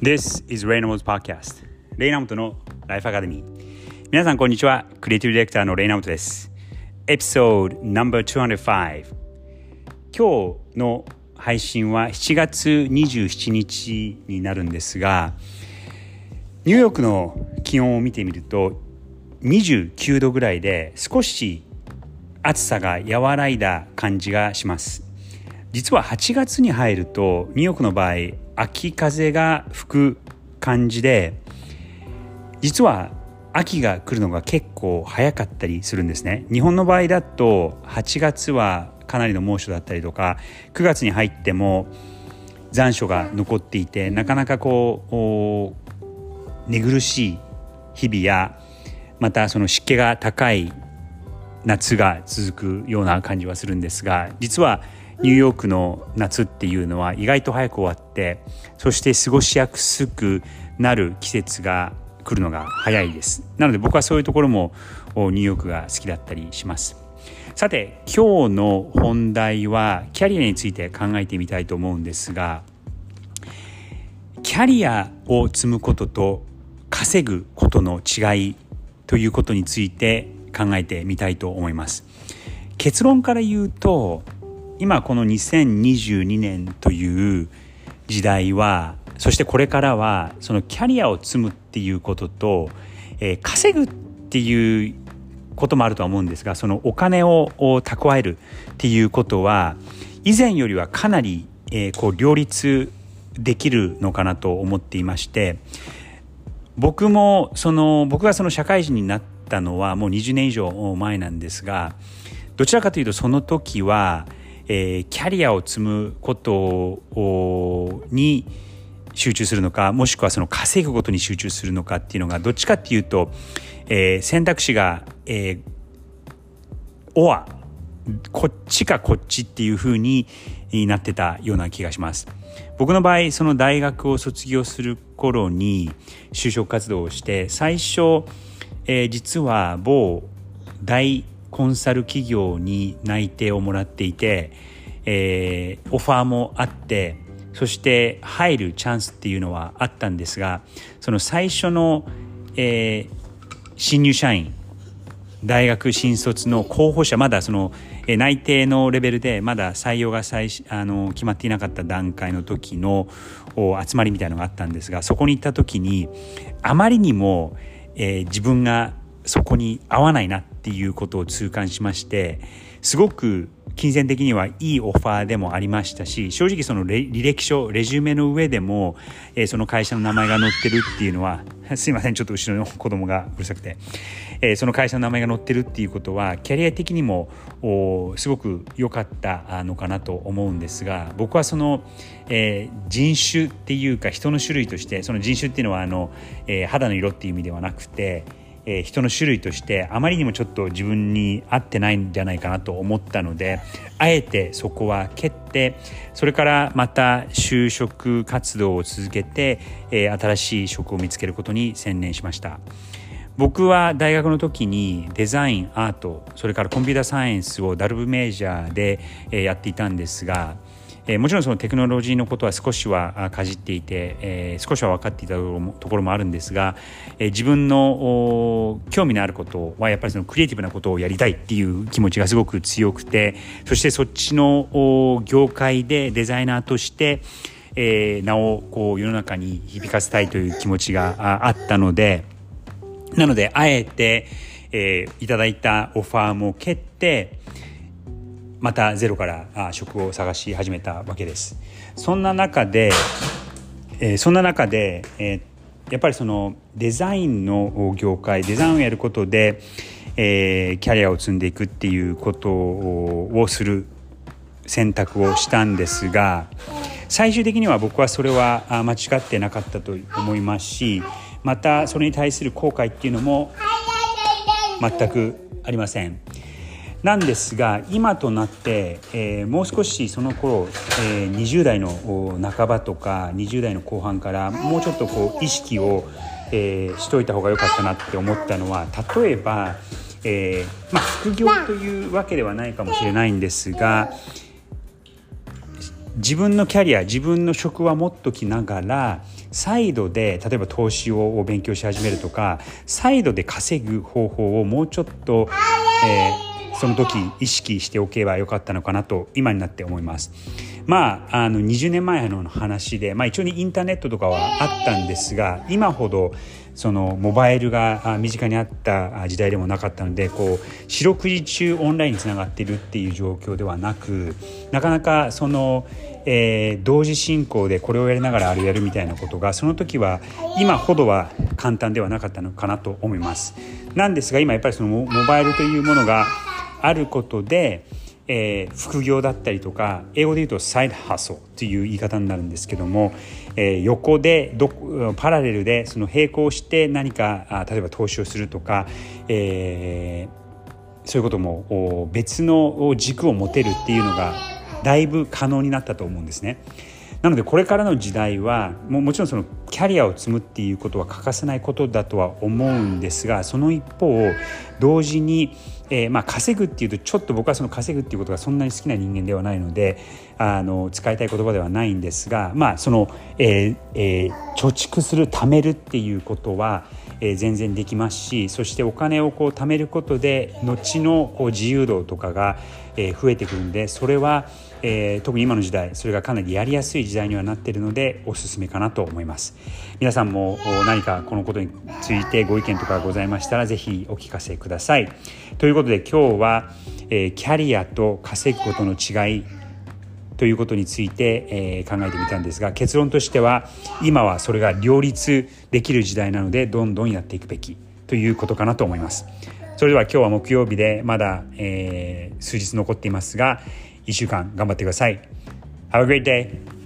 This is Reynolds Podcast レイナモトのライフアカデミー皆さんこんにちは。クリエイティブディレクターのレイナモトです。エピソード No.205 今日の配信は7月27日になるんですがニューヨークの気温を見てみると29度ぐらいで少し暑さが和らいだ感じがします。実は8月に入るとニューヨークの場合秋風が吹く感じで実は秋が来るのが結構早かったりするんですね。日本の場合だと8月はかなりの猛暑だったりとか9月に入っても残暑が残っていてなかなかこう寝苦しい日々やまたその湿気が高い夏が続くような感じはするんですが実はニューヨークの夏っていうのは意外と早く終わってそして過ごしやすくなる季節が来るのが早いです。なので僕はそういうところもニューヨークが好きだったりします。さて今日の本題はキャリアについて考えてみたいと思うんですがキャリアを積むことと稼ぐことの違いということについて考えてみたいと思います。結論から言うと今この2022年という時代はそしてこれからはそのキャリアを積むっていうことと、えー、稼ぐっていうこともあるとは思うんですがそのお金を蓄えるっていうことは以前よりはかなり、えー、こう両立できるのかなと思っていまして僕もその僕がその社会人になったのはもう20年以上前なんですがどちらかというとその時はえー、キャリアを積むことに集中するのかもしくはその稼ぐことに集中するのかっていうのがどっちかっていうと、えー、選択肢が、えー、オアこっちかこっちっていうふうになってたような気がします。僕の場合その大学を卒業する頃に就職活動をして最初、えー、実は某大コンサル企業に内定をもらっていて、えー、オファーもあってそして入るチャンスっていうのはあったんですがその最初の、えー、新入社員大学新卒の候補者まだその内定のレベルでまだ採用が最あの決まっていなかった段階の時の集まりみたいのがあったんですがそこに行った時にあまりにも、えー、自分がそこに合わないなっていうことを痛感しましてすごく金銭的にはいいオファーでもありましたし正直その履歴書レジュメの上でも、えー、その会社の名前が載ってるっていうのは すいませんちょっと後ろの子供がうるさくて、えー、その会社の名前が載ってるっていうことはキャリア的にもすごく良かったのかなと思うんですが僕はその、えー、人種っていうか人の種類としてその人種っていうのはあの、え肌の色っていう意味ではなくてえー、人の種類としてあまりにもちょっと自分に合ってないんじゃないかなと思ったのであえてそこは蹴ってそれからまた就職活動を続けて、えー、新しい職を見つけることに専念しました。僕は大学の時にデザインアートそれからコンピューターサイエンスをダルブメジャーでやっていたんですがえー、もちろんそのテクノロジーのことは少しはかじっていて、えー、少しは分かっていたところもあるんですが、えー、自分の興味のあることはやっぱりそのクリエイティブなことをやりたいっていう気持ちがすごく強くてそしてそっちの業界でデザイナーとしてえー、名をこう世の中に響かせたいという気持ちがあったのでなのであえて、えー、いただいたオファーも蹴ってまたゼロから職を探し始めたわけです。そんな中で、えー、そんな中で、えー、やっぱりそのデザインの業界デザインをやることで、えー、キャリアを積んでいくっていうことをする選択をしたんですが最終的には僕はそれは間違ってなかったと思いますしまたそれに対する後悔っていうのも全くありません。なんですが今となって、えー、もう少しその頃、えー、20代の半ばとか20代の後半からもうちょっとこう意識を、えー、しといた方が良かったなって思ったのは例えば、えーまあ、副業というわけではないかもしれないんですが自分のキャリア自分の職は持っときながらサイドで例えば投資を勉強し始めるとかサイドで稼ぐ方法をもうちょっと、えー、その時意識しておけばよかったのかなと今になって思います。まあ、あの20年前の話で、まあ、一応にインターネットとかはあったんですが今ほどそのモバイルが身近にあった時代でもなかったのでこう四六時中オンラインにつながってるっていう状況ではなくなかなかその、えー、同時進行でこれをやりながらあれやるみたいなことがその時は今ほどは簡単ではなかったのかなと思います。なんですが今やっぱりそのモバイルというものがあることでえー、副業だったりとか英語で言うとサイドハソという言い方になるんですけども、えー、横でどパラレルでその並行して何かあ例えば投資をするとか、えー、そういうことも別の軸を持てるっていうのがだいぶ可能になったと思うんですね。なのでこれからの時代はももちろんそのキャリアを積むっていうことは欠かせないことだとは思うんですがその一方同時に、えー、まあ稼ぐっていうとちょっと僕はその稼ぐっていうことがそんなに好きな人間ではないのであの使いたい言葉ではないんですがまあその、えーえー、貯蓄する貯めるっていうことはえー、全然できますしそしてお金をこう貯めることで後のこう自由度とかが、えー、増えてくるんでそれは、えー、特に今の時代それがかなりやりやすい時代にはなっているのでおすすめかなと思います。皆さんも何かこのことについてご意見とかございましたらぜひお聞かせください。ということで今日は、えー、キャリアと稼ぐことの違いということについて、えー、考えてみたんですが結論としては今はそれが両立できる時代なのでどんどんやっていくべきということかなと思います。それでは今日は木曜日でまだ、えー、数日残っていますが1週間頑張ってください Have a great day!